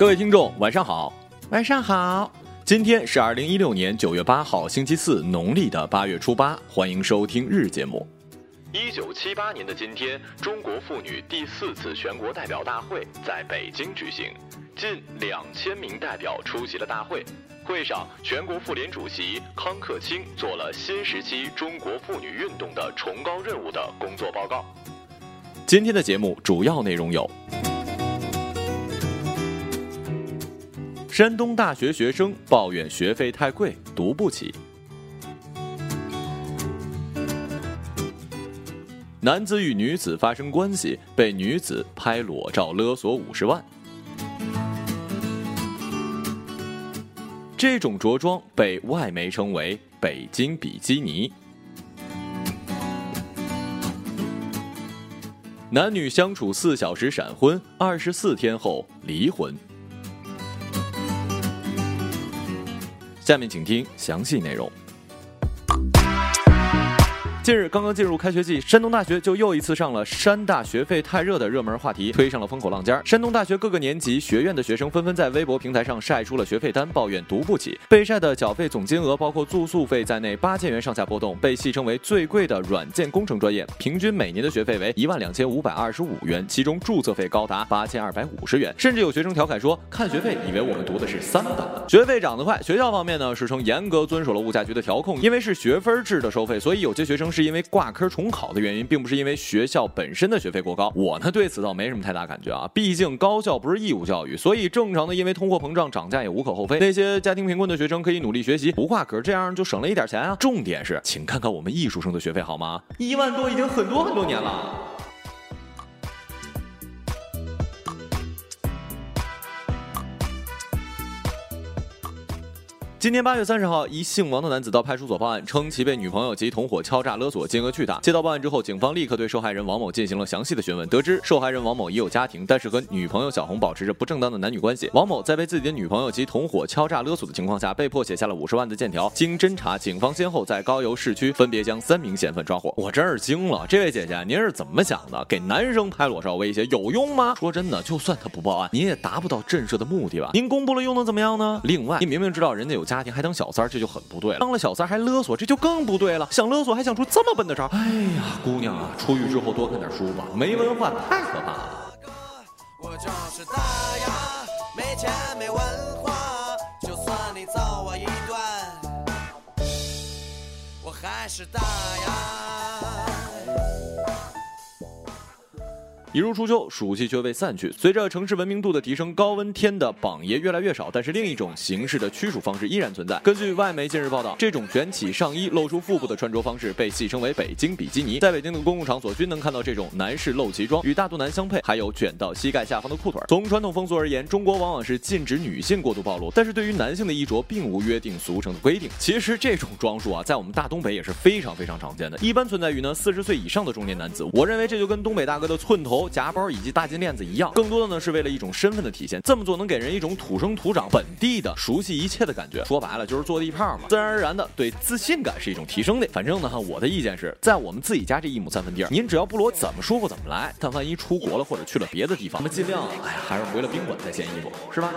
各位听众，晚上好。晚上好，今天是二零一六年九月八号，星期四，农历的八月初八。欢迎收听日节目。一九七八年的今天，中国妇女第四次全国代表大会在北京举行，近两千名代表出席了大会。会上，全国妇联主席康克清做了新时期中国妇女运动的崇高任务的工作报告。今天的节目主要内容有：山东大学学生抱怨学费太贵，读不起；男子与女子发生关系，被女子拍裸照勒索五十万。这种着装被外媒称为“北京比基尼”。男女相处四小时闪婚，二十四天后离婚。下面请听详细内容。近日刚刚进入开学季，山东大学就又一次上了“山大学费太热”的热门话题，推上了风口浪尖。山东大学各个年级学院的学生纷纷在微博平台上晒出了学费单，抱怨读不起。被晒的缴费总金额包括住宿费在内八千元上下波动，被戏称为最贵的软件工程专业，平均每年的学费为一万两千五百二十五元，其中注册费高达八千二百五十元。甚至有学生调侃说，看学费以为我们读的是三本。学费涨得快，学校方面呢是称严格遵守了物价局的调控，因为是学分制的收费，所以有些学生是是因为挂科重考的原因，并不是因为学校本身的学费过高。我呢对此倒没什么太大感觉啊，毕竟高校不是义务教育，所以正常的因为通货膨胀涨价也无可厚非。那些家庭贫困的学生可以努力学习，不挂科，这样就省了一点钱啊。重点是，请看看我们艺术生的学费好吗？一万多已经很多很多年了。今年八月三十号，一姓王的男子到派出所报案，称其被女朋友及同伙敲诈勒索，金额巨大。接到报案之后，警方立刻对受害人王某进行了详细的询问，得知受害人王某已有家庭，但是和女朋友小红保持着不正当的男女关系。王某在被自己的女朋友及同伙敲诈勒索的情况下，被迫写下了五十万的欠条。经侦查，警方先后在高邮市区分别将三名嫌犯抓获。我真是惊了，这位姐姐，您是怎么想的？给男生拍裸照威胁有用吗？说真的，就算他不报案，您也达不到震慑的目的吧？您公布了又能怎么样呢？另外，你明明知道人家有家庭，还当小三儿，这就很不对了。当了小三儿还勒索，这就更不对了。想勒索还想出这么笨的招，哎呀，姑娘啊，出狱之后多看点书吧，没文化太可怕了。我就是大牙，没钱没文化，就算你揍我一顿，我还是大牙。一入初秋，暑气却未散去。随着城市文明度的提升，高温天的榜爷越来越少，但是另一种形式的驱暑方式依然存在。根据外媒近日报道，这种卷起上衣露出腹部的穿着方式被戏称为“北京比基尼”。在北京的公共场所均能看到这种男士露脐装，与大肚腩相配，还有卷到膝盖下方的裤腿。从传统风俗而言，中国往往是禁止女性过度暴露，但是对于男性的衣着并无约定俗成的规定。其实这种装束啊，在我们大东北也是非常非常常见的，一般存在于呢四十岁以上的中年男子。我认为这就跟东北大哥的寸头。夹包以及大金链子一样，更多的呢是为了一种身份的体现。这么做能给人一种土生土长、本地的熟悉一切的感觉。说白了就是坐地炮嘛，自然而然的对自信感是一种提升的。反正呢，我的意见是在我们自己家这一亩三分地儿，您只要不裸，怎么舒服怎么来。但万一出国了或者去了别的地方，我们尽量，哎呀，还是回了宾馆再掀衣服，是吧？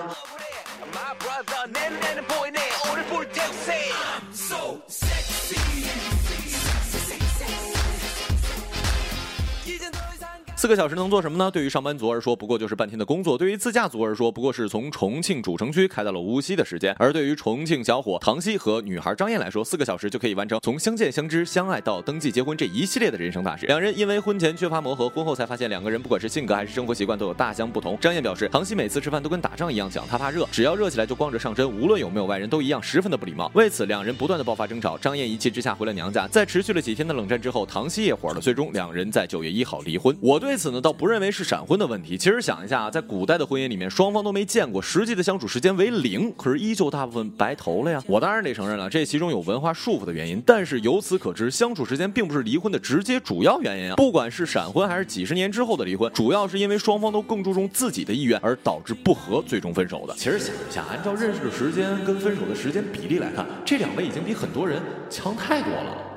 四个小时能做什么呢？对于上班族而说，不过就是半天的工作；对于自驾族而说，不过是从重庆主城区开到了无锡的时间。而对于重庆小伙唐熙和女孩张燕来说，四个小时就可以完成从相见、相知、相爱到登记结婚这一系列的人生大事。两人因为婚前缺乏磨合，婚后才发现两个人不管是性格还是生活习惯都有大相不同。张燕表示，唐熙每次吃饭都跟打仗一样讲，他怕热，只要热起来就光着上身，无论有没有外人都一样，十分的不礼貌。为此，两人不断的爆发争吵。张燕一气之下回了娘家，在持续了几天的冷战之后，唐熙也火了，最终两人在九月一号离婚。我对此呢，倒不认为是闪婚的问题。其实想一下啊，在古代的婚姻里面，双方都没见过，实际的相处时间为零，可是依旧大部分白头了呀。我当然得承认了，这其中有文化束缚的原因，但是由此可知，相处时间并不是离婚的直接主要原因啊。不管是闪婚还是几十年之后的离婚，主要是因为双方都更注重自己的意愿而导致不和，最终分手的。其实想一下，按照认识的时间跟分手的时间比例来看，这两位已经比很多人强太多了。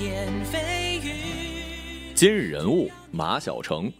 言蜚语。今日人物马晓成。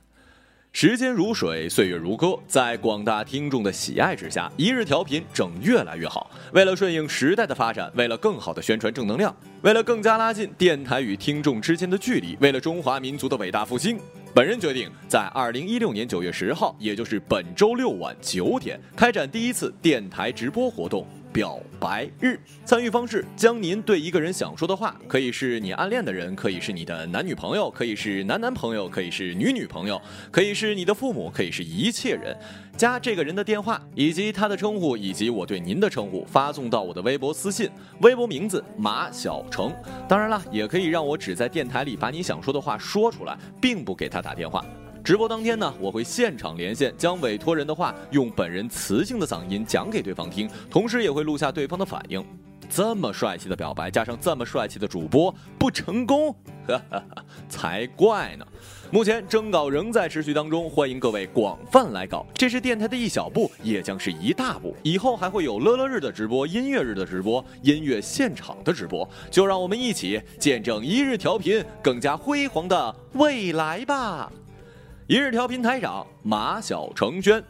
时间如水，岁月如歌，在广大听众的喜爱之下，一日调频整越来越好。为了顺应时代的发展，为了更好的宣传正能量，为了更加拉近电台与听众之间的距离，为了中华民族的伟大复兴，本人决定在二零一六年九月十号，也就是本周六晚九点，开展第一次电台直播活动。表白日参与方式：将您对一个人想说的话，可以是你暗恋的人，可以是你的男女朋友，可以是男男朋友，可以是女女朋友，可以是你的父母，可以是一切人。加这个人的电话以及他的称呼，以及我对您的称呼，发送到我的微博私信，微博名字马小成。当然了，也可以让我只在电台里把你想说的话说出来，并不给他打电话。直播当天呢，我会现场连线，将委托人的话用本人磁性的嗓音讲给对方听，同时也会录下对方的反应。这么帅气的表白，加上这么帅气的主播，不成功，才怪呢！目前征稿仍在持续当中，欢迎各位广泛来稿。这是电台的一小步，也将是一大步。以后还会有乐乐日的直播、音乐日的直播、音乐现场的直播，就让我们一起见证一日调频更加辉煌的未来吧！一日调频台长马晓成轩。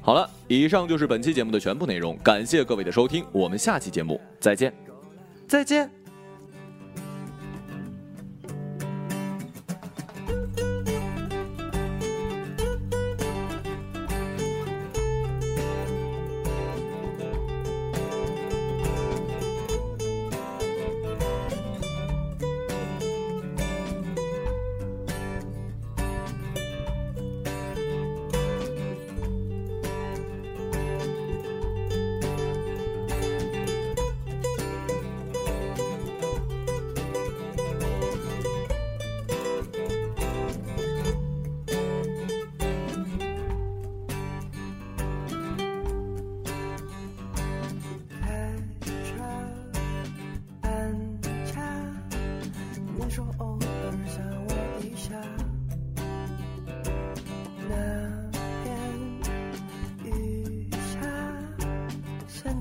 好了，以上就是本期节目的全部内容，感谢各位的收听，我们下期节目再见，再见。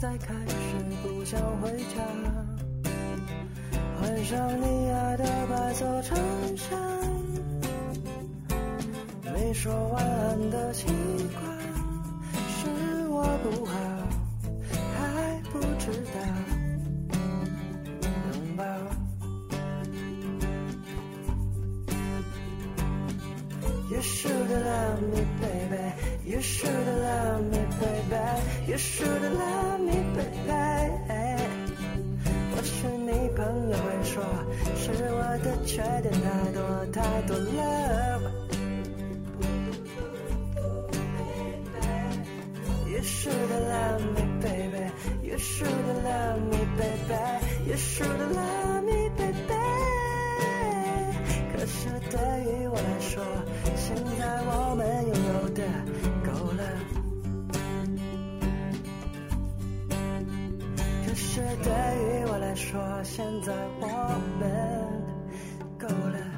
在开始不想回家，换上你爱的白色衬衫，没说晚安的习惯，是我不好，还不知道。You should love me, baby. You should love me, baby. You should love me, baby. 我许你朋友会说，是我的缺点太多太多了。You should love me, baby. You should love me, baby. You should 只是对于我来说，现在我们够了。